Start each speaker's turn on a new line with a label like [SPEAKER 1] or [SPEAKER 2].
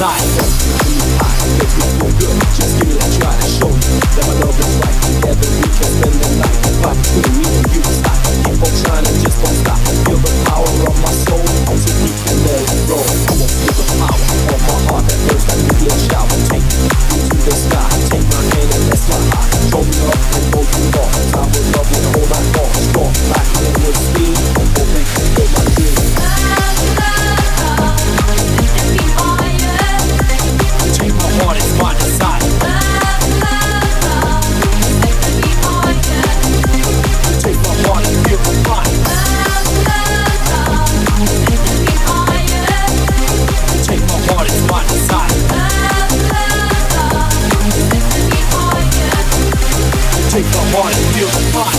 [SPEAKER 1] 在。有毒吧